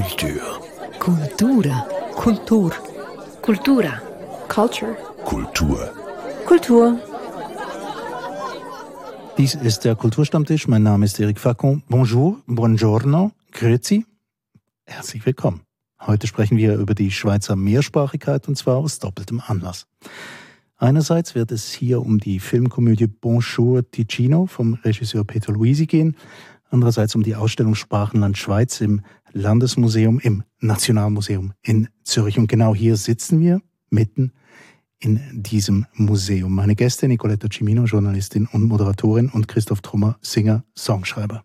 Kultur. Kultura. Kultur. Kultura. Culture. Kultur. Kultur. Dies ist der Kulturstammtisch. Mein Name ist Eric Facon. Bonjour, buongiorno, grüezi. Herzlich willkommen. Heute sprechen wir über die Schweizer Mehrsprachigkeit und zwar aus doppeltem Anlass. Einerseits wird es hier um die Filmkomödie Bonjour Ticino vom Regisseur Peter Luisi gehen. Andererseits um die Ausstellung Sprachenland Schweiz im Landesmuseum, im Nationalmuseum in Zürich. Und genau hier sitzen wir mitten in diesem Museum. Meine Gäste Nicoletta Cimino, Journalistin und Moderatorin und Christoph Trummer, Singer, Songschreiber.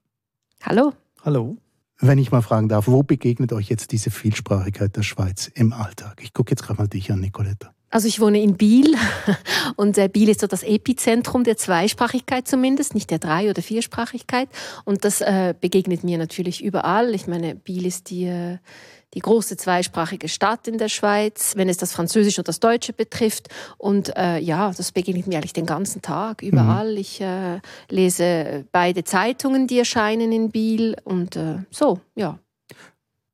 Hallo. Hallo. Wenn ich mal fragen darf, wo begegnet euch jetzt diese Vielsprachigkeit der Schweiz im Alltag? Ich gucke jetzt gerade mal dich an, Nicoletta. Also ich wohne in Biel und äh, Biel ist so das Epizentrum der Zweisprachigkeit zumindest, nicht der Drei- oder Viersprachigkeit. Und das äh, begegnet mir natürlich überall. Ich meine, Biel ist die, äh, die große zweisprachige Stadt in der Schweiz, wenn es das Französische und das Deutsche betrifft. Und äh, ja, das begegnet mir eigentlich den ganzen Tag, überall. Mhm. Ich äh, lese beide Zeitungen, die erscheinen in Biel und äh, so, ja.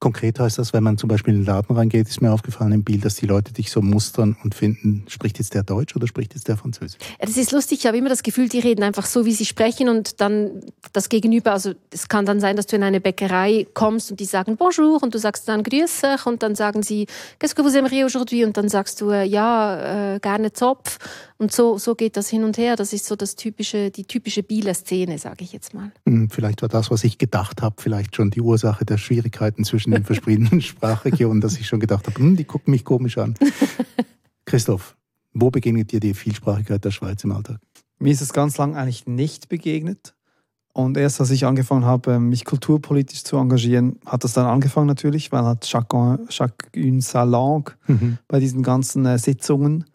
Konkret heißt das, wenn man zum Beispiel in den Laden reingeht, ist mir aufgefallen im Bild, dass die Leute dich so mustern und finden, spricht jetzt der Deutsch oder spricht jetzt der Französisch? Ja, das ist lustig. Ich habe immer das Gefühl, die reden einfach so, wie sie sprechen und dann das Gegenüber, also es kann dann sein, dass du in eine Bäckerei kommst und die sagen Bonjour und du sagst dann Grüß und dann sagen sie Qu'est-ce que vous aimeriez aujourd'hui? Und dann sagst du äh, ja, äh, gerne Zopf und so, so geht das hin und her. Das ist so das typische, die typische Bieler Szene, sage ich jetzt mal. Hm, vielleicht war das, was ich gedacht habe, vielleicht schon die Ursache der Schwierigkeiten zwischen den verschiedenen Sprachregionen, dass ich schon gedacht habe, hm, die gucken mich komisch an. Christoph, wo begegnet dir die Vielsprachigkeit der Schweiz im Alltag? Mir ist es ganz lang eigentlich nicht begegnet. Und erst als ich angefangen habe, mich kulturpolitisch zu engagieren, hat das dann angefangen natürlich, weil hat chacun, chacune sa langue mhm. bei diesen ganzen äh, Sitzungen.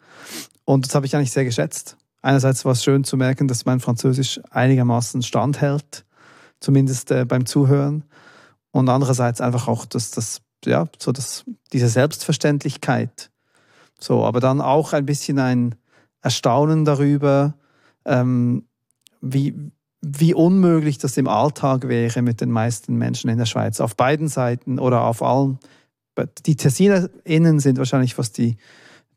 Und das habe ich eigentlich sehr geschätzt. Einerseits war es schön zu merken, dass mein Französisch einigermaßen standhält, zumindest äh, beim Zuhören. Und andererseits einfach auch, dass das, ja, so dass diese Selbstverständlichkeit. So, aber dann auch ein bisschen ein Erstaunen darüber, ähm, wie, wie unmöglich das im Alltag wäre mit den meisten Menschen in der Schweiz. Auf beiden Seiten oder auf allen. Die TessinerInnen sind wahrscheinlich fast die,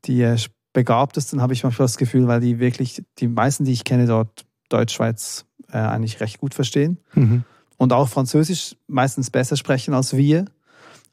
die äh, begabtesten, habe ich manchmal das Gefühl, weil die wirklich, die meisten, die ich kenne dort, Deutschschweiz äh, eigentlich recht gut verstehen. Mhm. Und auch Französisch meistens besser sprechen als wir.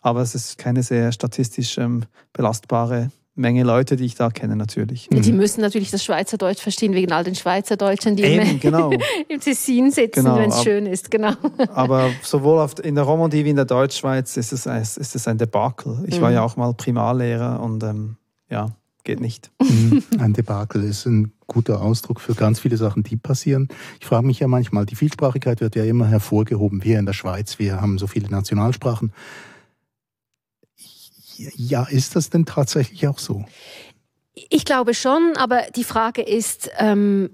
Aber es ist keine sehr statistisch ähm, belastbare Menge Leute, die ich da kenne, natürlich. Die mhm. müssen natürlich das Schweizerdeutsch verstehen, wegen all den Schweizerdeutschen, die Eben, im, genau. im Tessin sitzen, genau, wenn es schön ist. Genau. Aber sowohl in der Romandie wie in der Deutschschweiz ist es, ist es ein Debakel. Ich mhm. war ja auch mal Primarlehrer und ähm, ja, geht nicht. Mhm. Ein Debakel ist ein guter Ausdruck für ganz viele Sachen, die passieren. Ich frage mich ja manchmal, die Vielsprachigkeit wird ja immer hervorgehoben. Wir in der Schweiz, wir haben so viele Nationalsprachen. Ja, ist das denn tatsächlich auch so? Ich glaube schon, aber die Frage ist, ähm,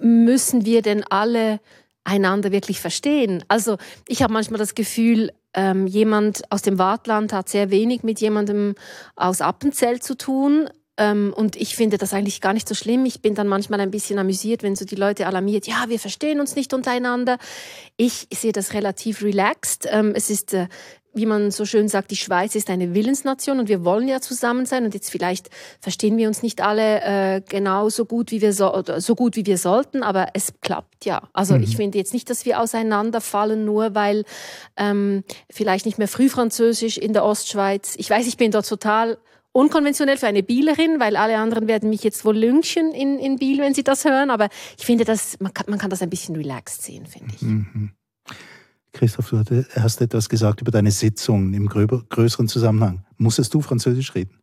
müssen wir denn alle einander wirklich verstehen? Also ich habe manchmal das Gefühl, ähm, jemand aus dem Wartland hat sehr wenig mit jemandem aus Appenzell zu tun, ähm, und ich finde das eigentlich gar nicht so schlimm. Ich bin dann manchmal ein bisschen amüsiert, wenn so die Leute alarmiert, ja, wir verstehen uns nicht untereinander. Ich sehe das relativ relaxed. Ähm, es ist äh, wie man so schön sagt, die Schweiz ist eine Willensnation und wir wollen ja zusammen sein und jetzt vielleicht verstehen wir uns nicht alle äh, genau so gut wie wir so, oder so gut wie wir sollten, aber es klappt ja. Also mhm. ich finde jetzt nicht, dass wir auseinanderfallen, nur weil ähm, vielleicht nicht mehr Frühfranzösisch in der Ostschweiz. Ich weiß, ich bin dort total unkonventionell für eine Bielerin, weil alle anderen werden mich jetzt wohl lynchen in, in Biel, wenn sie das hören. Aber ich finde, das, man, kann, man kann das ein bisschen relaxed sehen, finde ich. Mhm. Christoph, du hast etwas gesagt über deine Sitzung im größeren Zusammenhang. Musstest du Französisch reden?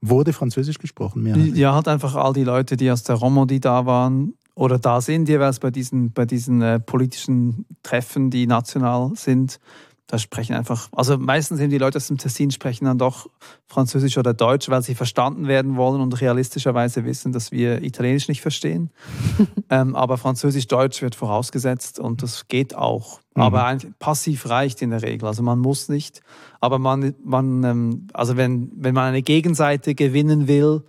Wurde Französisch gesprochen? Mehrheitlich? Ja, halt einfach all die Leute, die aus der Romandie da waren oder da sind, jeweils bei diesen, bei diesen äh, politischen Treffen, die national sind, da sprechen einfach, also meistens sind die Leute aus dem Tessin sprechen dann doch Französisch oder Deutsch, weil sie verstanden werden wollen und realistischerweise wissen, dass wir Italienisch nicht verstehen. ähm, aber Französisch-Deutsch wird vorausgesetzt und das geht auch. Mhm. Aber passiv reicht in der Regel. Also man muss nicht. Aber man, man ähm, also wenn, wenn man eine Gegenseite gewinnen will,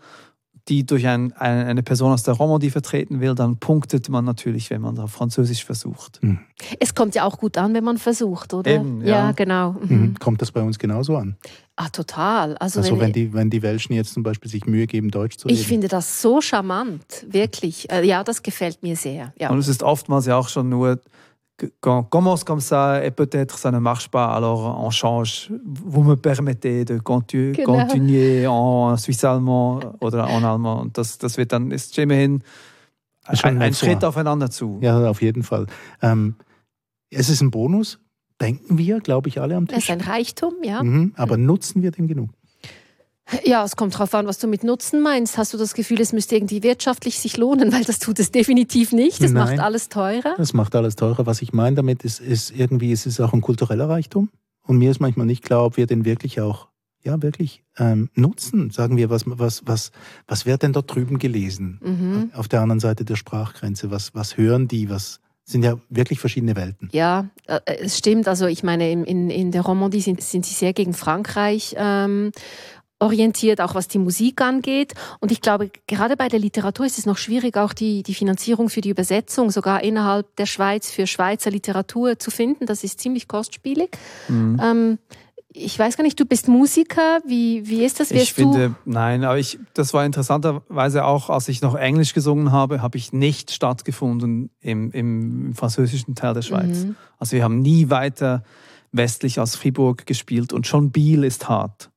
die durch ein, eine Person aus der Romandie vertreten will, dann punktet man natürlich, wenn man da Französisch versucht. Mhm. Es kommt ja auch gut an, wenn man versucht, oder? Eben, ja. ja genau. Mhm. Kommt das bei uns genauso an? Ah, total. Also, also wenn, wenn, die, wenn die Welschen jetzt zum Beispiel sich Mühe geben, Deutsch zu reden. Ich finde das so charmant, wirklich. Äh, ja, das gefällt mir sehr. Ja. Und es ist oftmals ja auch schon nur quand commence comme ça et peut-être ça ne marche pas, alors on change. Vous me permettez de continu genau. continuer en Suisse allemand oder en allemand. Das, das wird dann ist immerhin ein, ein Schritt aufeinander zu. Ja, auf jeden Fall. Ähm, es ist ein Bonus, denken wir, glaube ich, alle am Tisch. Es ist ein Reichtum, ja. Mhm, aber nutzen wir den genug? Ja, es kommt darauf an, was du mit Nutzen meinst. Hast du das Gefühl, es müsste irgendwie wirtschaftlich sich lohnen? Weil das tut es definitiv nicht. Es macht alles teurer. Es macht alles teurer. Was ich meine damit ist, ist irgendwie, ist es auch ein kultureller Reichtum. Und mir ist manchmal nicht klar, ob wir den wirklich auch, ja, wirklich ähm, nutzen. Sagen wir, was, was, was, was wird denn dort drüben gelesen? Mhm. Auf der anderen Seite der Sprachgrenze. Was, was hören die? Was, sind ja wirklich verschiedene Welten. Ja, äh, es stimmt. Also ich meine, in, in der Romandie sind, sind sie sehr gegen Frankreich ähm, orientiert, auch was die Musik angeht. Und ich glaube, gerade bei der Literatur ist es noch schwierig, auch die, die Finanzierung für die Übersetzung sogar innerhalb der Schweiz für Schweizer Literatur zu finden. Das ist ziemlich kostspielig. Mhm. Ähm, ich weiß gar nicht, du bist Musiker. Wie, wie ist das? Wirst ich finde, nein, aber ich, das war interessanterweise auch, als ich noch Englisch gesungen habe, habe ich nicht stattgefunden im, im französischen Teil der Schweiz. Mhm. Also wir haben nie weiter westlich als Fribourg gespielt und schon Biel ist hart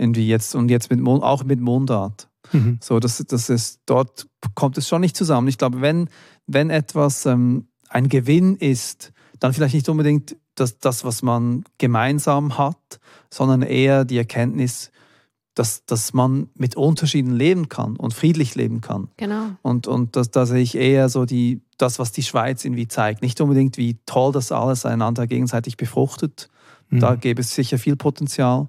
irgendwie jetzt und jetzt mit, auch mit Mundart. Mhm. So, das, das ist, dort kommt es schon nicht zusammen. Ich glaube, wenn, wenn etwas ähm, ein Gewinn ist, dann vielleicht nicht unbedingt das, das, was man gemeinsam hat, sondern eher die Erkenntnis, dass, dass man mit Unterschieden leben kann und friedlich leben kann. Genau. Und, und das, da sehe ich eher so die, das, was die Schweiz irgendwie zeigt. Nicht unbedingt, wie toll das alles einander gegenseitig befruchtet. Mhm. Da gäbe es sicher viel Potenzial.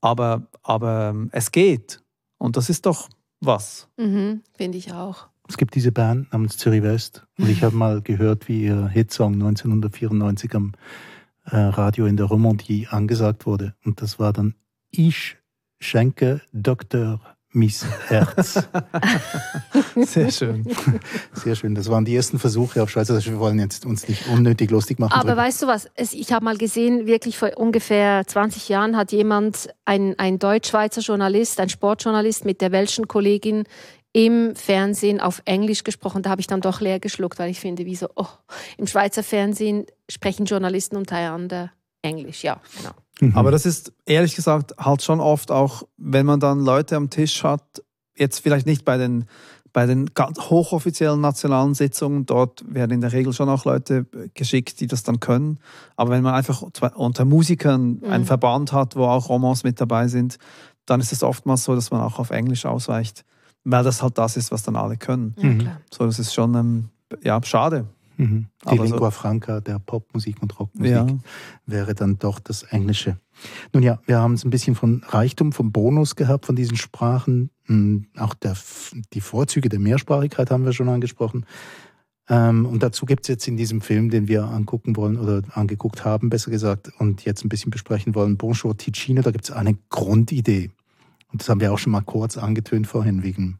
Aber, aber ähm, es geht. Und das ist doch was. Mhm, Finde ich auch. Es gibt diese Band namens Zürich West. Und ich habe mal gehört, wie ihr Hitsong 1994 am äh, Radio in der Romandie angesagt wurde. Und das war dann Ich schenke Dr mis Herz. Sehr schön. Sehr schön. Das waren die ersten Versuche auf Schweizerisch. Wir wollen jetzt uns nicht unnötig lustig machen. Aber weißt du was? Ich habe mal gesehen, wirklich vor ungefähr 20 Jahren hat jemand, ein, ein Deutsch-Schweizer Journalist, ein Sportjournalist mit der welschen Kollegin im Fernsehen auf Englisch gesprochen. Da habe ich dann doch leer geschluckt, weil ich finde, wie so, oh, im Schweizer Fernsehen sprechen Journalisten untereinander Englisch. Ja, genau. Mhm. Aber das ist ehrlich gesagt halt schon oft auch, wenn man dann Leute am Tisch hat, jetzt vielleicht nicht bei den, bei den ganz hochoffiziellen nationalen Sitzungen, dort werden in der Regel schon auch Leute geschickt, die das dann können. Aber wenn man einfach unter Musikern mhm. einen Verband hat, wo auch Romans mit dabei sind, dann ist es oftmals so, dass man auch auf Englisch ausweicht, weil das halt das ist, was dann alle können. Mhm. So, das ist schon ähm, ja, schade. Mhm. Die Aber Lingua so, Franca der Popmusik und Rockmusik ja. wäre dann doch das Englische. Nun ja, wir haben es ein bisschen von Reichtum, vom Bonus gehabt, von diesen Sprachen. Hm, auch der, die Vorzüge der Mehrsprachigkeit haben wir schon angesprochen. Ähm, und dazu gibt es jetzt in diesem Film, den wir angucken wollen oder angeguckt haben, besser gesagt, und jetzt ein bisschen besprechen wollen, Bonjour Ticino, da gibt es eine Grundidee. Und das haben wir auch schon mal kurz angetönt vorhin, wegen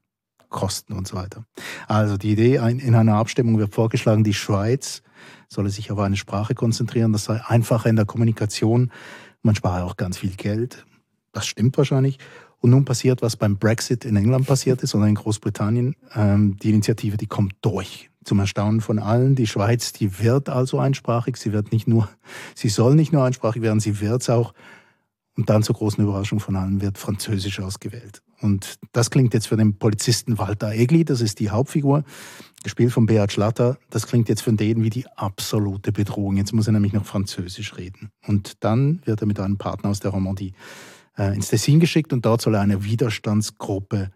Kosten und so weiter. Also die Idee, in einer Abstimmung wird vorgeschlagen, die Schweiz solle sich auf eine Sprache konzentrieren, das sei einfacher in der Kommunikation. Man spare auch ganz viel Geld. Das stimmt wahrscheinlich. Und nun passiert, was beim Brexit in England passiert ist oder in Großbritannien. Ähm, die Initiative, die kommt durch. Zum Erstaunen von allen. Die Schweiz, die wird also einsprachig. Sie wird nicht nur, sie soll nicht nur einsprachig werden, sie wird es auch. Und dann zur großen Überraschung von allen wird Französisch ausgewählt. Und das klingt jetzt für den Polizisten Walter Egli, das ist die Hauptfigur, gespielt von Beat Schlatter. Das klingt jetzt für den wie die absolute Bedrohung. Jetzt muss er nämlich noch Französisch reden. Und dann wird er mit einem Partner aus der Romandie äh, ins Tessin geschickt und dort soll er eine Widerstandsgruppe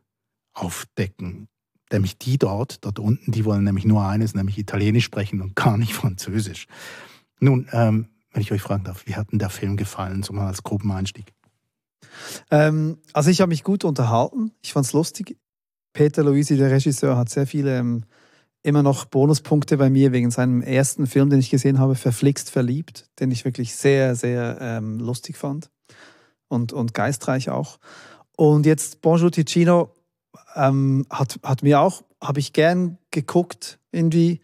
aufdecken. Nämlich die dort, dort unten, die wollen nämlich nur eines, nämlich Italienisch sprechen und gar nicht Französisch. Nun, ähm, wenn ich euch fragen darf, wie hat denn der Film gefallen, so mal als Gruppeneinstieg? Ähm, also ich habe mich gut unterhalten. Ich fand es lustig. Peter Luisi, der Regisseur, hat sehr viele ähm, immer noch Bonuspunkte bei mir wegen seinem ersten Film, den ich gesehen habe, Verflixt verliebt, den ich wirklich sehr, sehr ähm, lustig fand und, und geistreich auch. Und jetzt Bonjour Ticino ähm, hat, hat mir auch, habe ich gern geguckt irgendwie,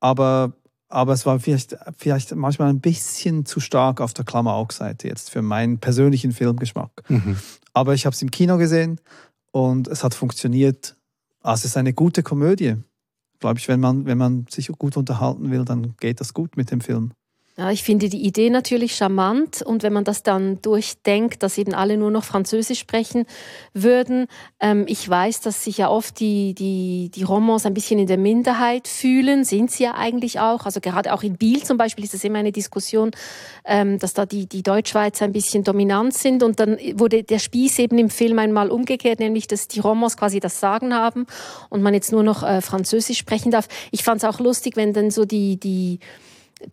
aber, aber es war vielleicht, vielleicht manchmal ein bisschen zu stark auf der Klamauk-Seite jetzt für meinen persönlichen Filmgeschmack. Mhm. Aber ich habe es im Kino gesehen und es hat funktioniert. Also es ist eine gute Komödie. Glaube ich, wenn man, wenn man sich gut unterhalten will, dann geht das gut mit dem Film. Ja, ich finde die Idee natürlich charmant und wenn man das dann durchdenkt, dass eben alle nur noch Französisch sprechen würden. Ähm, ich weiß, dass sich ja oft die, die, die Romans ein bisschen in der Minderheit fühlen, sind sie ja eigentlich auch. Also gerade auch in Biel zum Beispiel ist das immer eine Diskussion, ähm, dass da die, die Deutschschweizer ein bisschen dominant sind und dann wurde der Spieß eben im Film einmal umgekehrt, nämlich dass die Romans quasi das Sagen haben und man jetzt nur noch äh, Französisch sprechen darf. Ich fand es auch lustig, wenn dann so die, die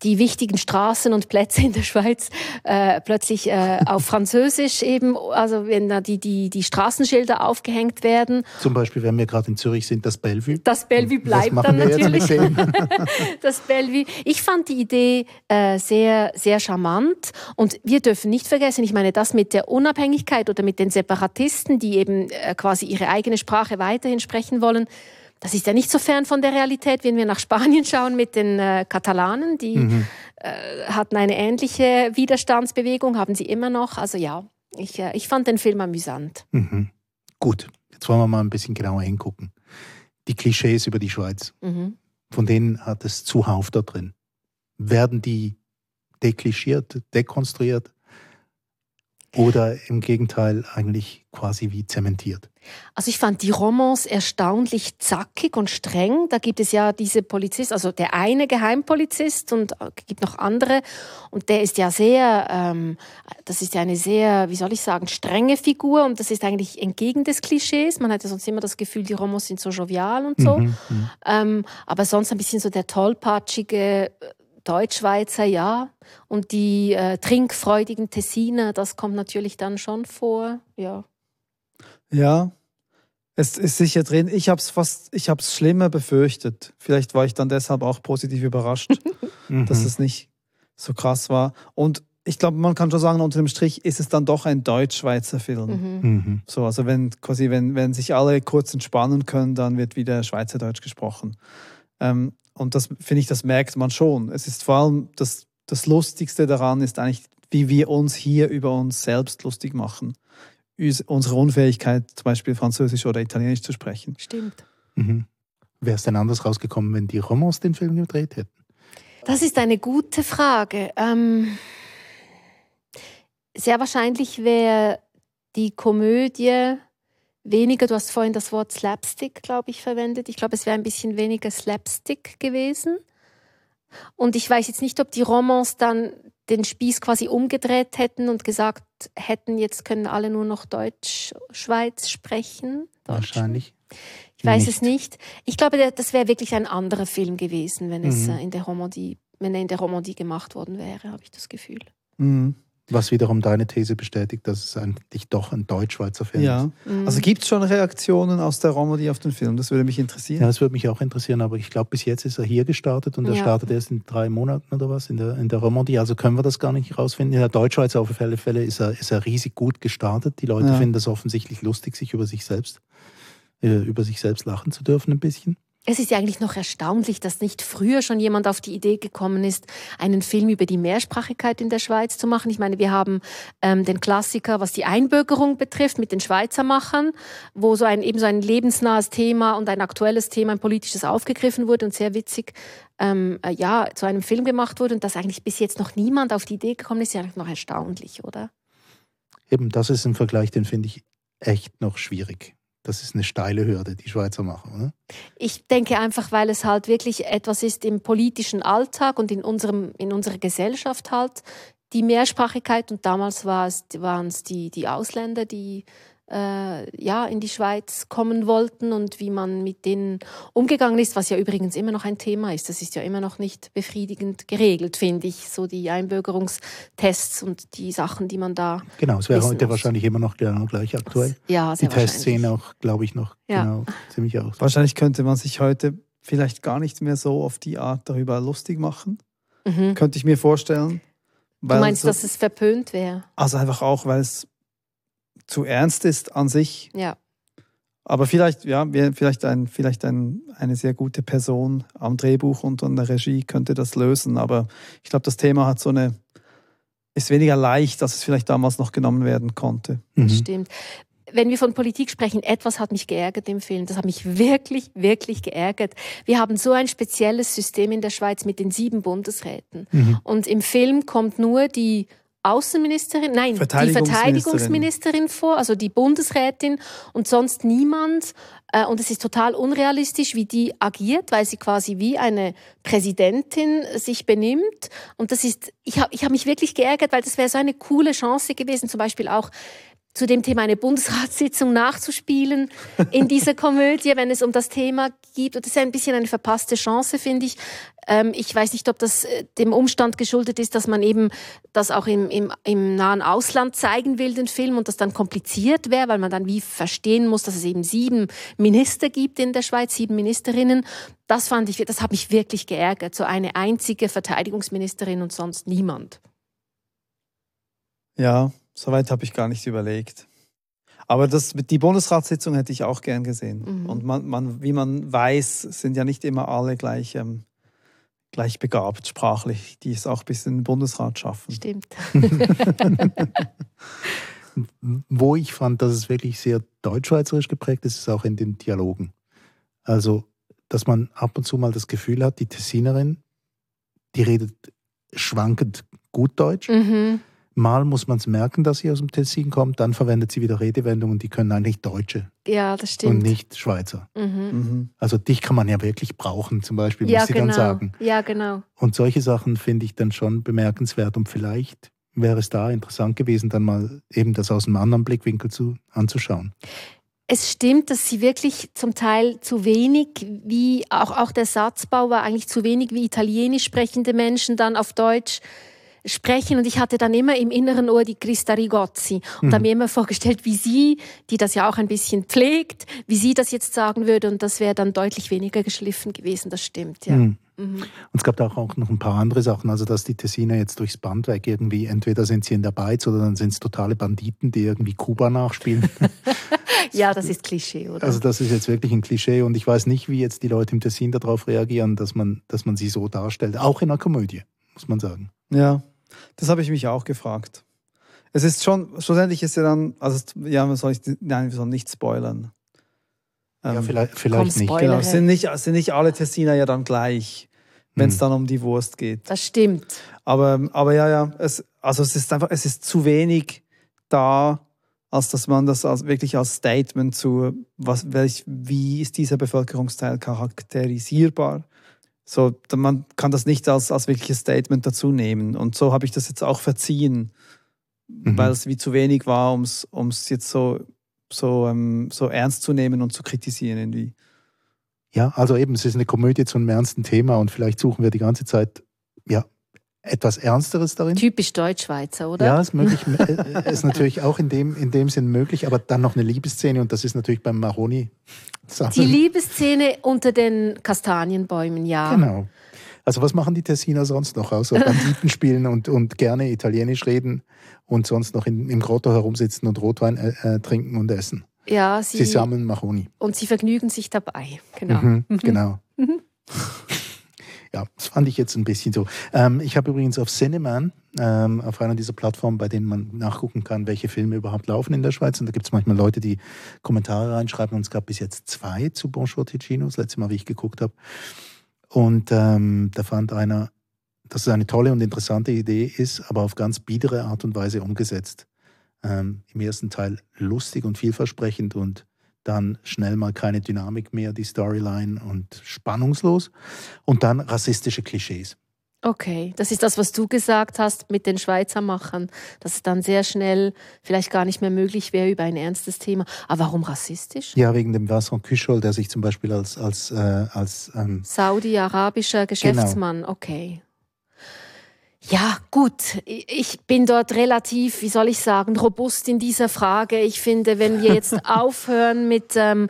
die wichtigen Straßen und Plätze in der Schweiz äh, plötzlich äh, auf Französisch eben, also wenn da die, die, die Straßenschilder aufgehängt werden. Zum Beispiel, wenn wir gerade in Zürich sind, das Bellevue. Das Bellevue bleibt dann natürlich. Das Bellevue. Ich fand die Idee äh, sehr, sehr charmant. Und wir dürfen nicht vergessen, ich meine, das mit der Unabhängigkeit oder mit den Separatisten, die eben äh, quasi ihre eigene Sprache weiterhin sprechen wollen, das ist ja nicht so fern von der Realität, wenn wir nach Spanien schauen mit den äh, Katalanen. Die Mhm. äh, hatten eine ähnliche Widerstandsbewegung, haben sie immer noch. Also ja, ich, äh, ich fand den Film amüsant. Mhm. Gut, jetzt wollen wir mal ein bisschen genauer hingucken. Die Klischees über die Schweiz, Mhm. von denen hat es zuhauf da drin. Werden die deklischiert, dekonstruiert oder im Gegenteil eigentlich quasi wie zementiert? Also ich fand die Romans erstaunlich zackig und streng. Da gibt es ja diese Polizist, also der eine Geheimpolizist und gibt noch andere. Und der ist ja sehr, ähm, das ist ja eine sehr, wie soll ich sagen, strenge Figur. Und das ist eigentlich entgegen des Klischees. Man hat ja sonst immer das Gefühl, die Romans sind so jovial und so. Mhm, mhm. Ähm, aber sonst ein bisschen so der tollpatschige Deutschschweizer, ja. Und die äh, trinkfreudigen Tessiner, das kommt natürlich dann schon vor, ja. Ja, es ist sicher drin. Ich habe es fast, ich habe es schlimmer befürchtet. Vielleicht war ich dann deshalb auch positiv überrascht, Mhm. dass es nicht so krass war. Und ich glaube, man kann schon sagen, unter dem Strich ist es dann doch ein deutsch-schweizer Film. Mhm. Mhm. So, also wenn quasi, wenn, wenn sich alle kurz entspannen können, dann wird wieder Schweizerdeutsch gesprochen. Ähm, und das finde ich, das merkt man schon. Es ist vor allem das, das Lustigste daran ist eigentlich, wie wir uns hier über uns selbst lustig machen. Unsere Unfähigkeit, zum Beispiel Französisch oder Italienisch zu sprechen. Stimmt. Mhm. Wäre es denn anders rausgekommen, wenn die Romans den Film gedreht hätten? Das ist eine gute Frage. Ähm, sehr wahrscheinlich wäre die Komödie weniger, du hast vorhin das Wort Slapstick, glaube ich, verwendet. Ich glaube, es wäre ein bisschen weniger Slapstick gewesen. Und ich weiß jetzt nicht, ob die Romans dann den Spieß quasi umgedreht hätten und gesagt hätten, jetzt können alle nur noch Deutsch, Schweiz sprechen. Deutsch. Wahrscheinlich. Ich weiß nicht. es nicht. Ich glaube, das wäre wirklich ein anderer Film gewesen, wenn es Mhm. äh, in der Romandie, wenn er in der Romandie gemacht worden wäre, habe ich das Gefühl. Mhm. Was wiederum deine These bestätigt, dass es eigentlich doch ein Deutsch-Schweizer Film Ja. ist. Mhm. Also gibt es schon Reaktionen aus der Romandie auf den Film? Das würde mich interessieren. Ja, das würde mich auch interessieren, aber ich glaube, bis jetzt ist er hier gestartet und er Ja. startet erst in drei Monaten oder was in der, in der Romandie. Also können wir das gar nicht rausfinden. In der Deutschschweiz auf alle Fälle ist er, ist er riesig gut gestartet. Die Leute Ja. finden das offensichtlich lustig, sich über sich selbst, äh, über sich selbst lachen zu dürfen ein bisschen. Es ist ja eigentlich noch erstaunlich, dass nicht früher schon jemand auf die Idee gekommen ist, einen Film über die Mehrsprachigkeit in der Schweiz zu machen. Ich meine, wir haben ähm, den Klassiker, was die Einbürgerung betrifft, mit den Schweizer Machern, wo so ein eben so ein lebensnahes Thema und ein aktuelles Thema, ein politisches aufgegriffen wurde und sehr witzig ähm, äh, ja zu einem Film gemacht wurde und dass eigentlich bis jetzt noch niemand auf die Idee gekommen ist, ist ja eigentlich noch erstaunlich, oder? Eben, das ist im Vergleich, den finde ich echt noch schwierig. Das ist eine steile Hürde, die Schweizer machen, oder? Ich denke einfach, weil es halt wirklich etwas ist im politischen Alltag und in, unserem, in unserer Gesellschaft halt, die Mehrsprachigkeit. Und damals war es, waren es die, die Ausländer, die äh, ja, in die Schweiz kommen wollten und wie man mit denen umgegangen ist, was ja übrigens immer noch ein Thema ist. Das ist ja immer noch nicht befriedigend geregelt, finde ich. So die Einbürgerungstests und die Sachen, die man da. Genau, es wäre heute muss. wahrscheinlich immer noch genau gleich aktuell. Ja, Die sehr Tests sehen auch, glaube ich, noch Ja. genau ziemlich aus. Wahrscheinlich könnte man sich heute vielleicht gar nicht mehr so auf die Art darüber lustig machen. Mhm. Könnte ich mir vorstellen. Du meinst, so, dass es verpönt wäre? also einfach auch, weil es zu ernst ist an sich. Ja. Aber vielleicht, ja, vielleicht, ein, vielleicht ein, eine sehr gute Person am Drehbuch und an der Regie könnte das lösen. Aber ich glaube, das Thema hat so eine, ist weniger leicht, als es vielleicht damals noch genommen werden konnte. Mhm. Stimmt. Wenn wir von Politik sprechen, etwas hat mich geärgert im Film. Das hat mich wirklich, wirklich geärgert. Wir haben so ein spezielles System in der Schweiz mit den sieben Bundesräten. Mhm. Und im Film kommt nur die Außenministerin, nein, Verteidigungsministerin. die Verteidigungsministerin vor, also die Bundesrätin und sonst niemand. Äh, und es ist total unrealistisch, wie die agiert, weil sie quasi wie eine Präsidentin sich benimmt. Und das ist, ich habe ich hab mich wirklich geärgert, weil das wäre so eine coole Chance gewesen, zum Beispiel auch zu dem Thema eine Bundesratssitzung nachzuspielen in dieser Komödie, wenn es um das Thema geht. Und das ist ein bisschen eine verpasste Chance, finde ich. Ähm, ich weiß nicht, ob das äh, dem Umstand geschuldet ist, dass man eben das auch im, im, im nahen Ausland zeigen will, den Film, und das dann kompliziert wäre, weil man dann wie verstehen muss, dass es eben sieben Minister gibt in der Schweiz, sieben Ministerinnen. Das fand ich, das hat mich wirklich geärgert. So eine einzige Verteidigungsministerin und sonst niemand. Ja, Soweit habe ich gar nicht überlegt. Aber das, die Bundesratssitzung hätte ich auch gern gesehen. Mhm. Und man, man, wie man weiß, sind ja nicht immer alle gleich, ähm, gleich begabt sprachlich, die es auch bis in den Bundesrat schaffen. Stimmt. Wo ich fand, dass es wirklich sehr deutschschweizerisch geprägt ist, ist auch in den Dialogen. Also, dass man ab und zu mal das Gefühl hat, die Tessinerin, die redet schwankend gut Deutsch. Mhm. Mal muss man es merken, dass sie aus dem Tessin kommt, dann verwendet sie wieder Redewendungen, die können eigentlich Deutsche. Ja, das stimmt. Und nicht Schweizer. Mhm. Mhm. Also dich kann man ja wirklich brauchen, zum Beispiel, ja, muss sie genau. dann sagen. Ja, genau. Und solche Sachen finde ich dann schon bemerkenswert und vielleicht wäre es da interessant gewesen, dann mal eben das aus einem anderen Blickwinkel zu, anzuschauen. Es stimmt, dass sie wirklich zum Teil zu wenig, wie auch, auch der Satzbau war eigentlich zu wenig, wie italienisch sprechende Menschen dann auf Deutsch sprechen und ich hatte dann immer im inneren Ohr die Christa Rigozzi und mhm. habe mir immer vorgestellt, wie sie, die das ja auch ein bisschen pflegt, wie sie das jetzt sagen würde und das wäre dann deutlich weniger geschliffen gewesen, das stimmt, ja. Mhm. Mhm. Und es gab auch noch ein paar andere Sachen, also dass die Tessiner jetzt durchs Band weg irgendwie, entweder sind sie in der Beiz oder dann sind es totale Banditen, die irgendwie Kuba nachspielen. ja, das ist Klischee, oder? Also das ist jetzt wirklich ein Klischee und ich weiß nicht, wie jetzt die Leute im Tessin darauf reagieren, dass man, dass man sie so darstellt, auch in einer Komödie, muss man sagen. Ja, das habe ich mich auch gefragt. Es ist schon, schlussendlich ist ja dann, also ja, soll ich, nein, wir sollen nicht spoilern. Ähm, ja, vielleicht, vielleicht nicht. Genau, es sind nicht, sind nicht alle Tessiner ja dann gleich, wenn es hm. dann um die Wurst geht. Das stimmt. Aber, aber ja, ja, es, also es ist einfach, es ist zu wenig da, als dass man das als, wirklich als Statement zu, was, welch, wie ist dieser Bevölkerungsteil charakterisierbar, so, man kann das nicht als, als wirkliches Statement dazu nehmen. Und so habe ich das jetzt auch verziehen, mhm. weil es wie zu wenig war, um es jetzt so, so, ähm, so ernst zu nehmen und zu kritisieren irgendwie. Ja, also eben, es ist eine Komödie zu einem ernsten Thema und vielleicht suchen wir die ganze Zeit ja, etwas Ernsteres darin. Typisch Deutschschweizer, oder? Ja, ist möglich, äh, ist natürlich auch in dem, in dem Sinn möglich, aber dann noch eine Liebesszene und das ist natürlich beim Maroni. Die Liebesszene unter den Kastanienbäumen, ja. Genau. Also was machen die Tessiner sonst noch, außer Banditen spielen und, und gerne Italienisch reden und sonst noch in, im Grotto herumsitzen und Rotwein äh, äh, trinken und essen? Ja, sie, sie sammeln Maroni. Und sie vergnügen sich dabei, genau. Mhm, genau. Ja, das fand ich jetzt ein bisschen so. Ähm, ich habe übrigens auf Cineman, ähm, auf einer dieser Plattformen, bei denen man nachgucken kann, welche Filme überhaupt laufen in der Schweiz. Und da gibt es manchmal Leute, die Kommentare reinschreiben. Und es gab bis jetzt zwei zu Bonjour Ticino, das letzte Mal, wie ich geguckt habe. Und ähm, da fand einer, dass es eine tolle und interessante Idee ist, aber auf ganz biedere Art und Weise umgesetzt. Ähm, Im ersten Teil lustig und vielversprechend und dann schnell mal keine Dynamik mehr, die Storyline und spannungslos und dann rassistische Klischees. Okay, das ist das, was du gesagt hast mit den Schweizer Machern, dass es dann sehr schnell vielleicht gar nicht mehr möglich wäre über ein ernstes Thema. Aber warum rassistisch? Ja, wegen dem Vincent Küschol, der sich zum Beispiel als, als, äh, als ähm Saudi-arabischer Geschäftsmann, genau. okay. Ja, gut. Ich bin dort relativ, wie soll ich sagen, robust in dieser Frage. Ich finde, wenn wir jetzt aufhören mit ähm,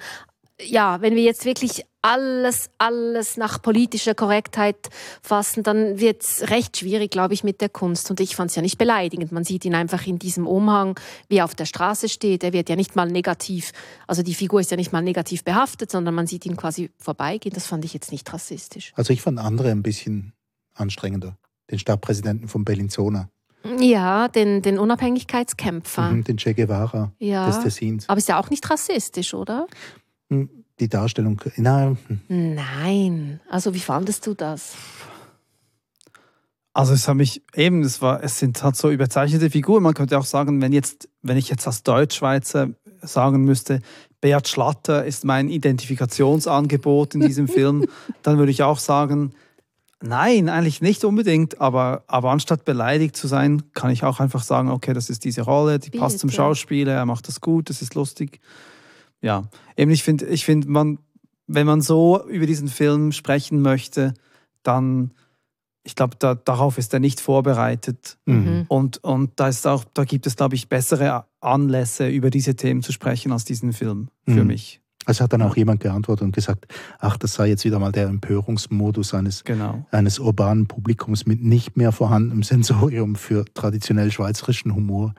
ja, wenn wir jetzt wirklich alles, alles nach politischer Korrektheit fassen, dann wird es recht schwierig, glaube ich, mit der Kunst. Und ich fand es ja nicht beleidigend. Man sieht ihn einfach in diesem Umhang, wie er auf der Straße steht. Er wird ja nicht mal negativ, also die Figur ist ja nicht mal negativ behaftet, sondern man sieht ihn quasi vorbeigehen. Das fand ich jetzt nicht rassistisch. Also ich fand andere ein bisschen anstrengender. Den Stadtpräsidenten von Bellinzona. Ja, den, den Unabhängigkeitskämpfer. Mhm, den Che Guevara Ja. des Tessins. Aber ist ja auch nicht rassistisch, oder? Hm, Die Darstellung, hm, Nein. Also wie fandest du das? Also es hat mich eben, es war, es sind halt so überzeichnete Figuren. Man könnte auch sagen, wenn jetzt, wenn ich jetzt als Deutschschweizer sagen müsste, Beat Schlatter ist mein Identifikationsangebot in diesem Film, dann würde ich auch sagen, nein, eigentlich nicht unbedingt, aber, aber anstatt beleidigt zu sein, kann ich auch einfach sagen, okay, das ist diese Rolle, die passt zum Bitte. Schauspieler, er macht das gut, das ist lustig. Ja, eben ich finde, ich finde, man, wenn man so über diesen Film sprechen möchte, dann, ich glaube, da, darauf ist er nicht vorbereitet. mhm. Und, und da, ist auch, da gibt es, glaube ich, bessere Anlässe, über diese Themen zu sprechen als diesen Film für Mhm. mich. Also hat dann auch jemand geantwortet und gesagt, ach, das sei jetzt wieder mal der Empörungsmodus eines, Genau. eines urbanen Publikums mit nicht mehr vorhandenem Sensorium für traditionell schweizerischen Humor.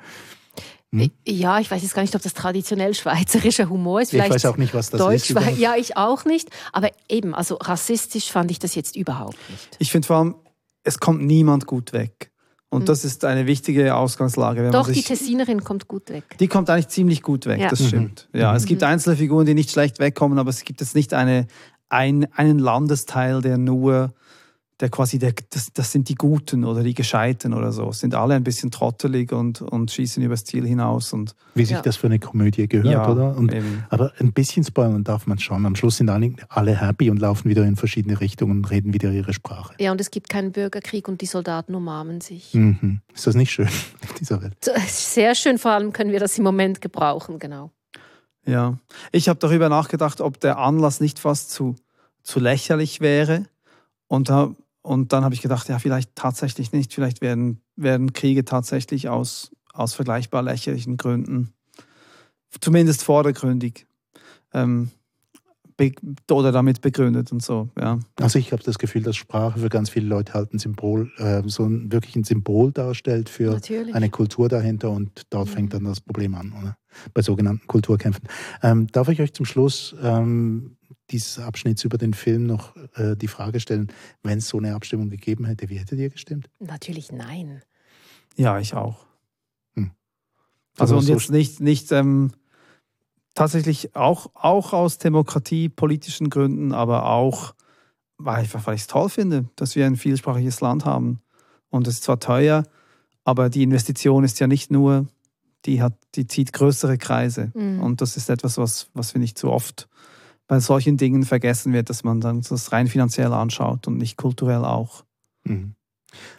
Hm? Ja, ich weiß jetzt gar nicht, ob das traditionell schweizerischer Humor ist. Ich Vielleicht weiß auch nicht, was das Deutsch, ist. überhaupt. ja, ich auch nicht. Aber eben, also rassistisch fand ich das jetzt überhaupt nicht. Ich finde vor allem, es kommt niemand gut weg. Und Mhm. das ist eine wichtige Ausgangslage. Wenn Doch, man die sich, Tessinerin kommt gut weg. die kommt eigentlich ziemlich gut weg, Ja. das Mhm. stimmt. Ja, es gibt einzelne Figuren, die nicht schlecht wegkommen, aber es gibt jetzt nicht eine, ein, einen Landesteil, der nur, der quasi, der, das, das sind die Guten oder die Gescheiten oder so. Es sind alle ein bisschen trottelig und, und schießen übers Ziel hinaus. Und, Wie sich Ja. das für eine Komödie gehört, ja, oder? Und, aber ein bisschen spoilern darf man schon. Am Schluss sind alle, alle happy und laufen wieder in verschiedene Richtungen und reden wieder ihre Sprache. Ja, und es gibt keinen Bürgerkrieg und die Soldaten umarmen sich. Mhm. Ist das nicht schön auf dieser Welt? Sehr schön, vor allem können wir das im Moment gebrauchen, genau. Ja, ich habe darüber nachgedacht, ob der Anlass nicht fast zu, zu lächerlich wäre. Und, da, und dann habe ich gedacht, ja, vielleicht tatsächlich nicht. Vielleicht werden, werden Kriege tatsächlich aus, aus vergleichbar lächerlichen Gründen, zumindest vordergründig, ähm, oder damit begründet und so. Ja. Also ich habe das Gefühl, dass Sprache für ganz viele Leute halt ein Symbol, äh, so ein, wirklich ein Symbol darstellt für Natürlich. eine Kultur dahinter und dort fängt dann das Problem an, oder? Bei sogenannten Kulturkämpfen. Ähm, darf ich euch zum Schluss ähm, dieses Abschnitts über den Film noch äh, die Frage stellen, wenn es so eine Abstimmung gegeben hätte, wie hättet ihr gestimmt? Natürlich nein. ja, ich auch. Hm. Also, Also und so jetzt nicht, nicht ähm, tatsächlich auch, auch aus demokratiepolitischen Gründen, aber auch, weil, einfach, weil ich es toll finde, dass wir ein vielsprachiges Land haben. Und es ist zwar teuer, aber die Investition ist ja nicht nur, die, hat, die zieht größere Kreise. Mhm. Und das ist etwas, was, was wir nicht so oft bei solchen Dingen vergessen wird, dass man dann das rein finanziell anschaut und nicht kulturell auch. Mhm.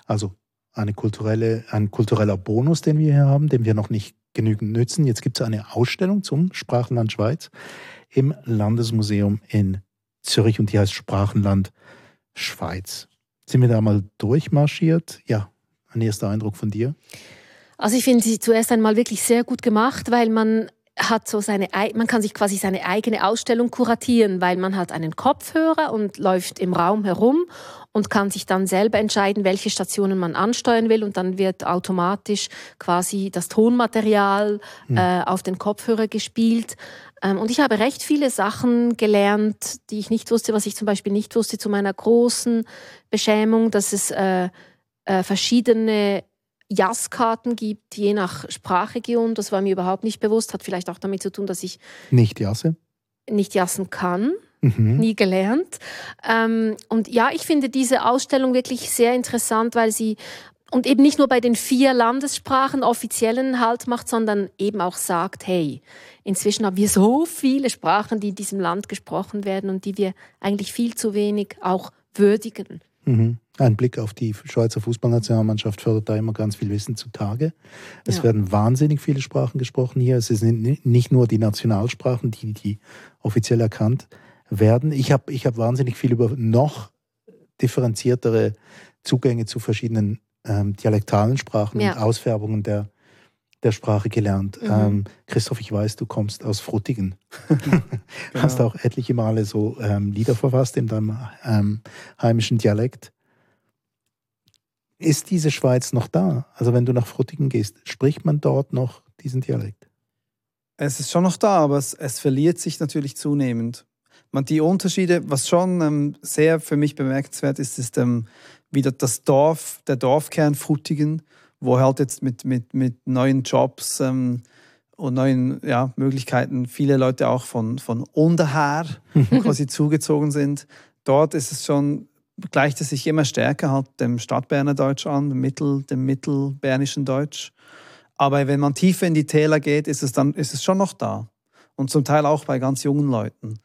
Also eine kulturelle, ein kultureller Bonus, den wir hier haben, den wir noch nicht genügend nützen. Jetzt gibt es eine Ausstellung zum Sprachenland Schweiz im Landesmuseum in Zürich und die heißt Sprachenland Schweiz. Sind wir da mal durchmarschiert? Ja, ein erster Eindruck von dir. Also ich finde sie zuerst einmal wirklich sehr gut gemacht, weil man hat so seine, ei- man kann sich quasi seine eigene Ausstellung kuratieren, weil man hat einen Kopfhörer und läuft im Raum herum und kann sich dann selber entscheiden, welche Stationen man ansteuern will und dann wird automatisch quasi das Tonmaterial äh, auf den Kopfhörer gespielt. Ähm, und ich habe recht viele Sachen gelernt, die ich nicht wusste, was ich zum Beispiel nicht wusste zu meiner großen Beschämung, dass es äh, äh, verschiedene Jazzkarten gibt, je nach Sprachregion. Das war mir überhaupt nicht bewusst. Hat vielleicht auch damit zu tun, dass ich Nicht Jasse? nicht jassen kann, Mhm. nie gelernt. Ähm, und ja, ich finde diese Ausstellung wirklich sehr interessant, weil sie und eben nicht nur bei den vier Landessprachen offiziellen Halt macht, sondern eben auch sagt, hey, inzwischen haben wir so viele Sprachen, die in diesem Land gesprochen werden und die wir eigentlich viel zu wenig auch würdigen. Mhm. Ein Blick auf die Schweizer Fußballnationalmannschaft fördert da immer ganz viel Wissen zutage. Es Ja. werden wahnsinnig viele Sprachen gesprochen hier. Es sind ni- nicht nur die Nationalsprachen, die, die offiziell erkannt werden. Ich habe ich hab wahnsinnig viel über noch differenziertere Zugänge zu verschiedenen ähm, dialektalen Sprachen Ja. und Ausfärbungen der, der Sprache gelernt. Mhm. Ähm, Christoph, ich weiß, du kommst aus Frutigen. Hast Genau. auch etliche Male so ähm, Lieder verfasst in deinem ähm, heimischen Dialekt. Ist diese Schweiz noch da? Also wenn du nach Frutigen gehst, spricht man dort noch diesen Dialekt? Es ist schon noch da, aber es, es verliert sich natürlich zunehmend. Man, die Unterschiede, was schon ähm, sehr für mich bemerkenswert ist, ist ähm, wieder das Dorf, der Dorfkern Frutigen, wo halt jetzt mit, mit, mit neuen Jobs ähm, und neuen ja, Möglichkeiten viele Leute auch von, von unterher quasi zugezogen sind. Dort ist es schon, gleicht es sich immer stärker halt dem Stadtberner Deutsch an, dem, Mittel, dem mittelbernischen Deutsch. Aber wenn man tiefer in die Täler geht, ist es dann ist es schon noch da. Und zum Teil auch bei ganz jungen Leuten.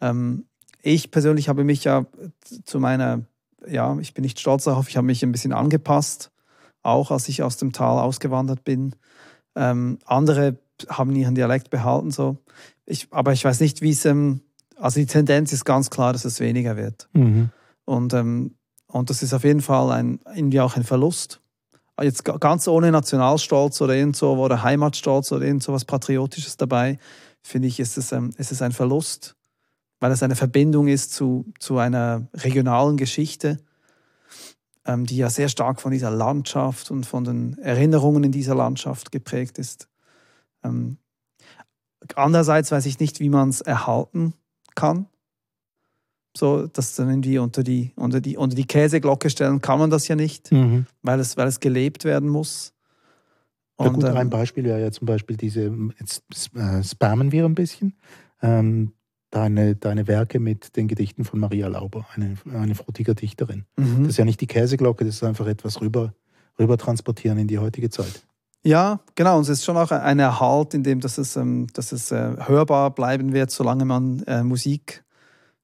Ähm, ich persönlich habe mich ja zu meiner, ja, ich bin nicht stolz darauf, ich habe mich ein bisschen angepasst, auch als ich aus dem Tal ausgewandert bin. Ähm, andere haben ihren Dialekt behalten, so. Ich, aber ich weiß nicht, wie es, ähm, also die Tendenz ist ganz klar, dass es weniger wird. Mhm. Und, ähm, und das ist auf jeden Fall ein, irgendwie auch ein Verlust. Jetzt ga- ganz ohne Nationalstolz oder irgend so oder Heimatstolz oder irgend so was Patriotisches dabei, finde ich, ist es, ähm, ist es ein Verlust, weil es eine Verbindung ist zu, zu einer regionalen Geschichte, ähm, die ja sehr stark von dieser Landschaft und von den Erinnerungen in dieser Landschaft geprägt ist. Ähm, andererseits weiß ich nicht, wie man es erhalten kann so das dann irgendwie unter die, unter die, unter die Käseglocke stellen, kann man das ja nicht, Mhm. weil es, weil es gelebt werden muss. Ja, gut, ähm, ein Beispiel wäre ja zum Beispiel diese, jetzt äh, spammen wir ein bisschen, ähm, deine, deine Werke mit den Gedichten von Maria Lauber, eine, eine Frutiger Dichterin. mhm. Das ist ja nicht die Käseglocke, das ist einfach etwas rüber, rüber transportieren in die heutige Zeit. Ja, genau. Und es ist schon auch ein Erhalt, in dem dass es, ähm, dass es äh, hörbar bleiben wird, solange man äh, Musik,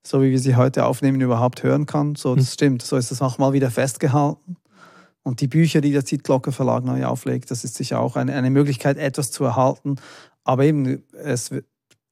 so wie wir sie heute aufnehmen, überhaupt hören kann. So, das Mhm. stimmt. So ist es auch mal wieder festgehalten. Und die Bücher, die der Zietglocke Verlag neu auflegt, das ist sicher auch eine, eine Möglichkeit, etwas zu erhalten. Aber eben, es,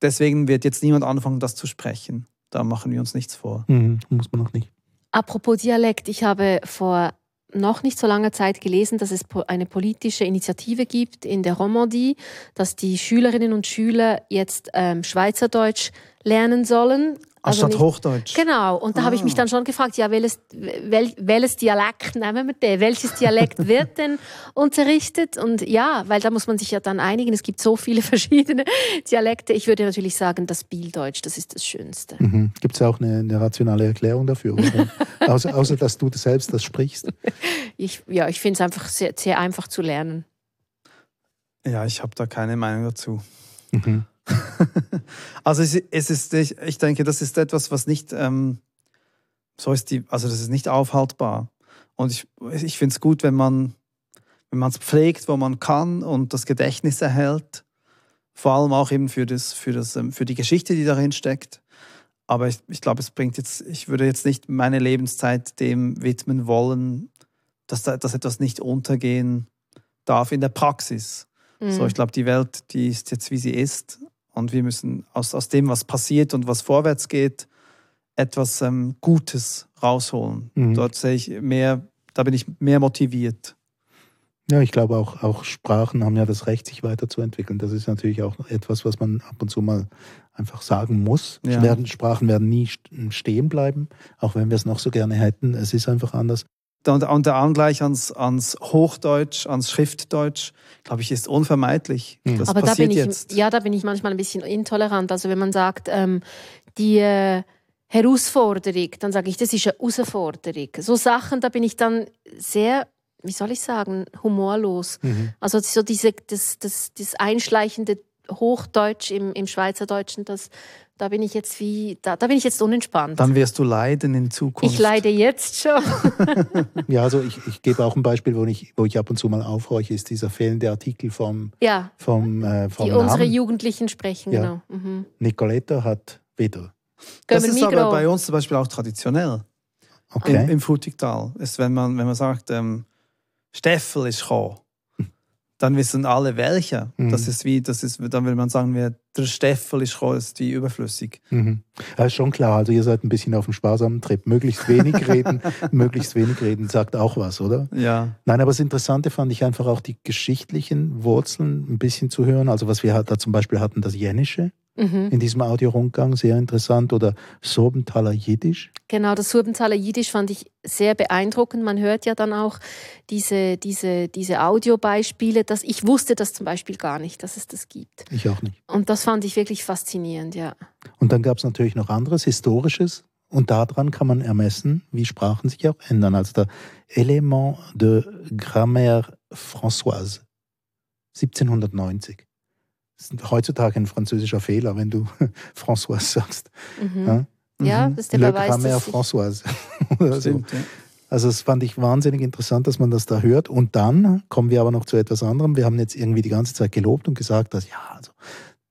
deswegen wird jetzt niemand anfangen, das zu sprechen. Da machen wir uns nichts vor. Mhm, muss man noch nicht. Apropos Dialekt, ich habe vor noch nicht so langer Zeit gelesen, dass es eine politische Initiative gibt in der Romandie, dass die Schülerinnen und Schüler jetzt ähm, Schweizerdeutsch lernen sollen. Also Anstatt Hochdeutsch. Genau, und da habe ich mich Ah. dann schon gefragt, ja, welches, wel, welches Dialekt nehmen wir denn? Welches Dialekt wird denn unterrichtet? Und ja, weil da muss man sich ja dann einigen. Es gibt so viele verschiedene Dialekte. Ich würde natürlich sagen, das Bilddeutsch, das ist das Schönste. Mhm. Gibt es auch eine, eine rationale Erklärung dafür? Außer, außer, dass du selbst das sprichst. Ich, ja, ich finde es einfach sehr, sehr einfach zu lernen. Ja, ich habe da keine Meinung dazu. Mhm. Also es, es ist, ich, ich denke, das ist etwas, was nicht, ähm, so ist die, also das ist nicht aufhaltbar. Und ich, ich finde es gut, wenn man wenn man es pflegt, wo man kann und das Gedächtnis erhält, vor allem auch eben für, das, für, das, ähm, für die Geschichte, die darin steckt. Aber ich, ich glaube, es bringt jetzt, ich würde jetzt nicht meine Lebenszeit dem widmen wollen, dass, da, dass etwas nicht untergehen darf in der Praxis. So, Mhm. ich glaube, die Welt, die ist jetzt, wie sie ist. Und wir müssen aus, aus dem, was passiert und was vorwärts geht, etwas ähm, Gutes rausholen. Mhm. Dort sehe ich mehr, da bin ich mehr motiviert. Ja, ich glaube auch, auch Sprachen haben ja das Recht, sich weiterzuentwickeln. Das ist natürlich auch etwas, was man ab und zu mal einfach sagen muss. Ja. Sprachen werden nie st- stehen bleiben, auch wenn wir es noch so gerne hätten. Es ist einfach anders. Und, und der Angleich ans, ans Hochdeutsch, ans Schriftdeutsch, glaube ich, ist unvermeidlich. Mhm. Das Aber da passiert bin ich, jetzt. ja, da bin ich manchmal ein bisschen intolerant. Also wenn man sagt, ähm, die äh, Herausforderung, dann sage ich, das ist eine Herausforderung. So Sachen, da bin ich dann sehr, wie soll ich sagen, humorlos. Mhm. Also so diese, das, das, das einschleichende Hochdeutsch im, im Schweizerdeutschen, das, da bin ich jetzt wie, da, da bin ich jetzt unentspannt. Dann wirst du leiden in Zukunft. ich leide jetzt schon. Ja, also ich, ich gebe auch ein Beispiel, wo ich, wo ich ab und zu mal aufhorche, ist dieser fehlende Artikel vom, ja, vom, äh, vom die unsere Namen. Jugendlichen sprechen, Ja. genau. Mhm. Nicoletta hat wieder. Das ist aber bei uns zum Beispiel auch traditionell. Okay. Im, im Frutigtal. Ist, wenn, man, wenn man sagt, ähm, Steffel ist gekommen, dann wissen alle welcher. Mhm. Das ist wie, das ist, dann würde man sagen, wer der Steffel ist, ist wie überflüssig. Mhm. Ja, ist schon klar. Also ihr seid ein bisschen auf dem sparsamen Trip. Möglichst wenig reden, möglichst wenig reden, sagt auch was, oder? Ja. Nein, aber das Interessante fand ich einfach auch die geschichtlichen Wurzeln ein bisschen zu hören. Also was wir halt da zum Beispiel hatten, das Jennische Mhm. in diesem Audiorundgang, sehr interessant. Oder Sorbenthaler Jiddisch. Genau, das Surbenthaler Jiddisch fand ich sehr beeindruckend. Man hört ja dann auch diese, diese, diese Audiobeispiele. Dass ich wusste das zum Beispiel gar nicht, dass es das gibt. Ich auch nicht. Und das fand ich wirklich faszinierend, ja. Und dann gab es natürlich noch anderes, Historisches. Und daran kann man ermessen, wie Sprachen sich auch ändern. Also der Element de Grammaire Françoise, 1790. Das ist heutzutage ein französischer Fehler, wenn du Françoise sagst. Mhm. Ja? Ja, Mhm. das ist der Le Beweis, Grammaire Françoise. Oder so. Stimmt, ja. Also das fand ich wahnsinnig interessant, dass man das da hört. Und dann kommen wir aber noch zu etwas anderem. Wir haben jetzt irgendwie die ganze Zeit gelobt und gesagt, dass ja, also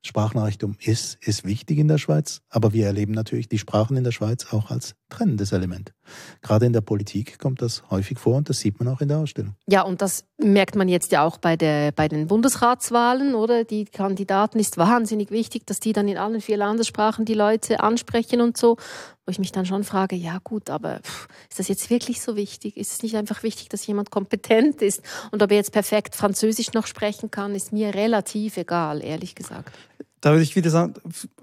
Sprachnachrichtum ist, ist wichtig in der Schweiz, aber wir erleben natürlich die Sprachen in der Schweiz auch als trennendes Element. Gerade in der Politik kommt das häufig vor und das sieht man auch in der Ausstellung. ja, und das merkt man jetzt ja auch bei, der, bei den Bundesratswahlen, oder? Die Kandidaten ist wahnsinnig wichtig, dass die dann in allen vier Landessprachen die Leute ansprechen und so. Wo ich mich dann schon frage, ja gut, aber ist das jetzt wirklich so wichtig? Ist es nicht einfach wichtig, dass jemand kompetent ist? Und ob er jetzt perfekt Französisch noch sprechen kann, ist mir relativ egal, ehrlich gesagt. Da würde ich wieder sagen,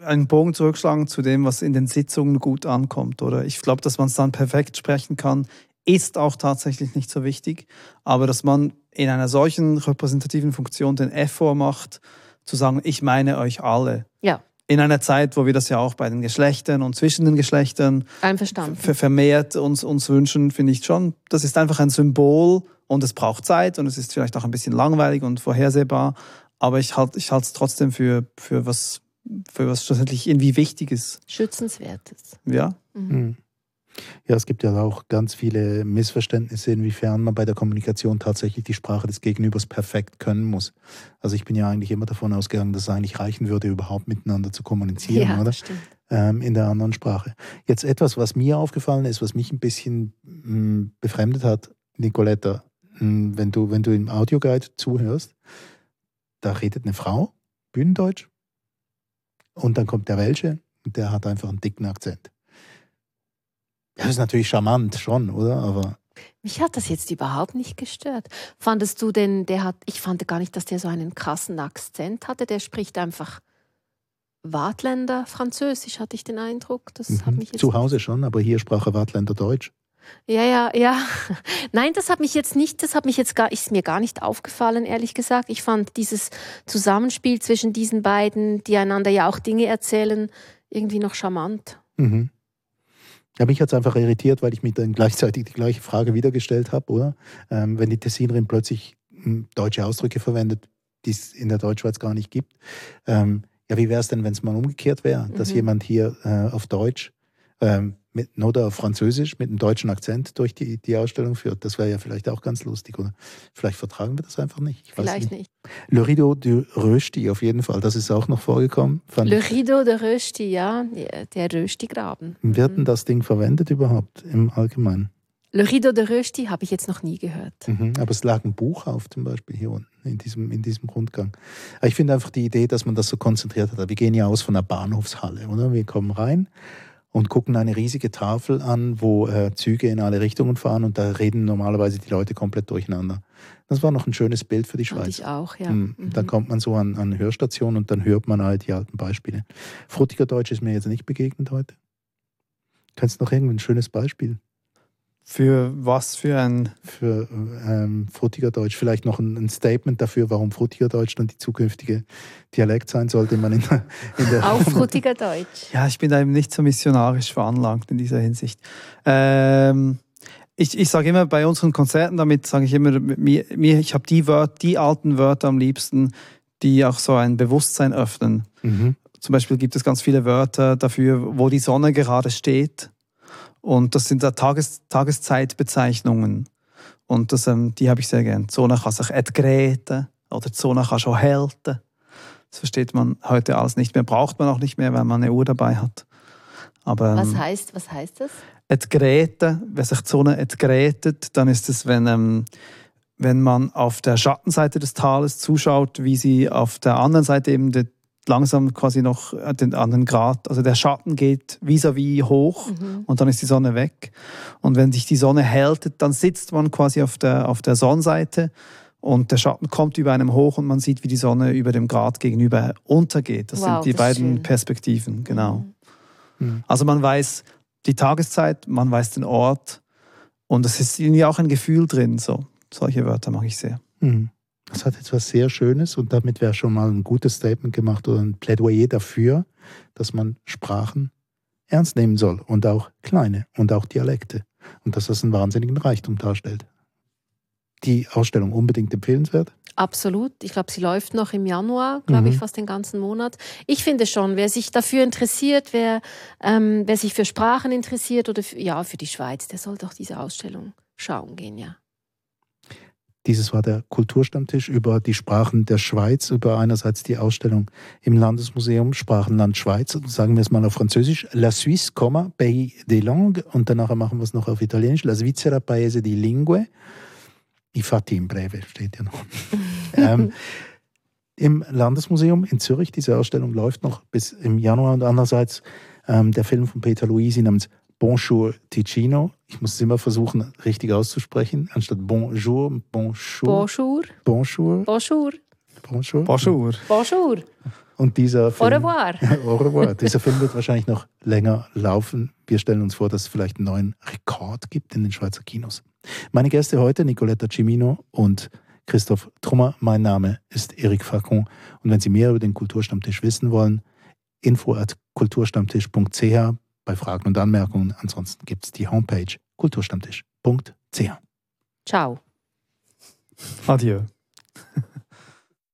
einen Bogen zurückschlagen zu dem, was in den Sitzungen gut ankommt. Oder ich glaube, dass man es dann perfekt sprechen kann, ist auch tatsächlich nicht so wichtig. Aber dass man in einer solchen repräsentativen Funktion den Effort macht, zu sagen, ich meine euch alle. Ja. In einer Zeit, wo wir das ja auch bei den Geschlechtern und zwischen den Geschlechtern Einverstanden. ver- vermehrt uns, uns wünschen, finde ich schon, das ist einfach ein Symbol und es braucht Zeit und es ist vielleicht auch ein bisschen langweilig und vorhersehbar, aber ich halte ich es trotzdem für, für was für was schlussendlich irgendwie Wichtiges. Schützenswertes. Ja, Mhm. Ja, es gibt ja auch ganz viele Missverständnisse, inwiefern man bei der Kommunikation tatsächlich die Sprache des Gegenübers perfekt können muss. Also ich bin ja eigentlich immer davon ausgegangen, dass es eigentlich reichen würde, überhaupt miteinander zu kommunizieren, Ja, oder? stimmt. ähm, in der anderen Sprache. Jetzt etwas, was mir aufgefallen ist, was mich ein bisschen mh, befremdet hat, Nicoletta, mh, wenn du, wenn du im Audioguide zuhörst, da redet eine Frau, Bühnendeutsch, und dann kommt der Welche und der hat einfach einen dicken Akzent. Das ist natürlich charmant schon, oder? Aber Mich hat das jetzt überhaupt nicht gestört. Fandest du denn, der hat, ich fand gar nicht, dass der so einen krassen Akzent hatte. Der spricht einfach Wartländer Französisch, hatte ich den Eindruck. Das hat mhm, mich jetzt zu Hause schon, aber hier sprach er Wartländer Deutsch. Ja, ja, ja. Nein, das hat mich jetzt nicht, das hat mich jetzt gar, ist mir gar nicht aufgefallen, ehrlich gesagt. Ich fand dieses Zusammenspiel zwischen diesen beiden, die einander ja auch Dinge erzählen, irgendwie noch charmant. Mhm. Ja, mich hat es einfach irritiert, weil ich mir dann gleichzeitig die gleiche Frage wieder gestellt habe, oder? Ähm, wenn die Tessinerin plötzlich m, deutsche Ausdrücke verwendet, die es in der Deutschschweiz gar nicht gibt. Ähm, ja, wie wäre es denn, wenn es mal umgekehrt wäre, dass Mhm. jemand hier äh, auf Deutsch ähm, mit, oder auf Französisch mit einem deutschen Akzent durch die, die Ausstellung führt? Das wäre ja vielleicht auch ganz lustig, oder? Vielleicht vertragen wir das einfach nicht. Vielleicht nicht. nicht. Le Rideau du Rösti auf jeden Fall, das ist auch noch vorgekommen. Le. Rideau de Rösti, ja, der Rösti-Graben. Wird denn Mhm. das Ding verwendet überhaupt im Allgemeinen? Le Rideau de Rösti habe ich jetzt noch nie gehört. Mhm, aber es lag ein Buch auf, zum Beispiel hier unten, in diesem, in diesem Rundgang. Aber ich finde einfach die Idee, dass man das so konzentriert hat. Wir gehen ja aus von der Bahnhofshalle, oder? Wir kommen rein und gucken eine riesige Tafel an, wo äh, Züge in alle Richtungen fahren und da reden normalerweise die Leute komplett durcheinander. Das war noch ein schönes Bild für die Schweiz. ich auch, ja. Mhm. Mhm. Da kommt man so an, an Hörstationen und dann hört man halt die alten Beispiele. Frutiger Deutsch ist mir jetzt nicht begegnet heute. Kannst du noch irgendein schönes Beispiel für was für ein für ähm, Frutiger Deutsch? Vielleicht noch ein, ein Statement dafür, warum Frutiger Deutsch dann die zukünftige Dialekt sein sollte, man in der, in der Aufrutiger Deutsch. Ja, ich bin da eben nicht so missionarisch veranlagt in dieser Hinsicht. Ähm, ich ich sage immer bei unseren Konzerten, damit sage ich immer, mir, mir ich habe die, die alten Wörter am liebsten, die auch so ein Bewusstsein öffnen. Mhm. Zum Beispiel gibt es ganz viele Wörter dafür, wo die Sonne gerade steht. Und das sind da Tages, Tageszeitbezeichnungen. Und das, ähm, die habe ich sehr gern. Sonne kann sich etgreten oder Sonne kann schon helten. Das versteht man heute alles nicht mehr, braucht man auch nicht mehr, weil man eine Uhr dabei hat. Aber Was ähm, heißt, was heißt das? etgreten, wenn sich die Sonne etgretet, dann ist es, wenn, ähm, wenn man auf der Schattenseite des Tales zuschaut, wie sie auf der anderen Seite eben de, langsam quasi noch den anderen Grad, also der Schatten geht vis-à-vis -vis hoch mhm. und dann ist die Sonne weg. Und wenn sich die Sonne hält, dann sitzt man quasi auf der, auf der Sonnenseite und der Schatten kommt über einem hoch und man sieht, wie die Sonne über dem Grad gegenüber untergeht. Das wow, sind die das beiden Perspektiven, genau. Mhm. mhm. Also man weiß die Tageszeit, man weiß den Ort und es ist irgendwie auch ein Gefühl drin. So. Solche Wörter mag ich sehr. Mhm. Das hat etwas sehr Schönes und damit wäre schon mal ein gutes Statement gemacht oder ein Plädoyer dafür, dass man Sprachen ernst nehmen soll und auch kleine und auch Dialekte und dass das einen wahnsinnigen Reichtum darstellt die Ausstellung unbedingt empfehlenswert? Absolut. Ich glaube, sie läuft noch im Januar, glaube mhm. ich, fast den ganzen Monat. Ich finde schon, wer sich dafür interessiert, wer, ähm, wer sich für Sprachen interessiert oder für, ja, für die Schweiz, der sollte auch diese Ausstellung schauen gehen, ja. Dieses war der Kulturstammtisch über die Sprachen der Schweiz, über einerseits die Ausstellung im Landesmuseum Sprachenland Schweiz, sagen wir es mal auf Französisch, La Suisse, Pays des Langues, und danach machen wir es noch auf Italienisch, La Svizzera Paese di Lingue. I fatti in breve steht ja noch. ähm, Im Landesmuseum in Zürich, diese Ausstellung läuft noch bis im Januar und andererseits ähm, der Film von Peter Luisi namens Bonjour Ticino. Ich muss es immer versuchen, richtig auszusprechen, anstatt Bonjour, Bonjour. Bonjour. Bonjour. Bonjour. Bonjour. Bonjour. Bonjour. Und dieser Film, Au revoir. Au revoir. Dieser Film wird wahrscheinlich noch länger laufen. Wir stellen uns vor, dass es vielleicht einen neuen Rekord gibt in den Schweizer Kinos. Meine Gäste heute, Nicoletta Cimino und Christoph Trummer. Mein Name ist Eric Facon. Und wenn Sie mehr über den Kulturstammtisch wissen wollen, info at kulturstammtisch.ch bei Fragen und Anmerkungen. Ansonsten gibt es die Homepage kulturstammtisch.ch. Ciao. Adieu.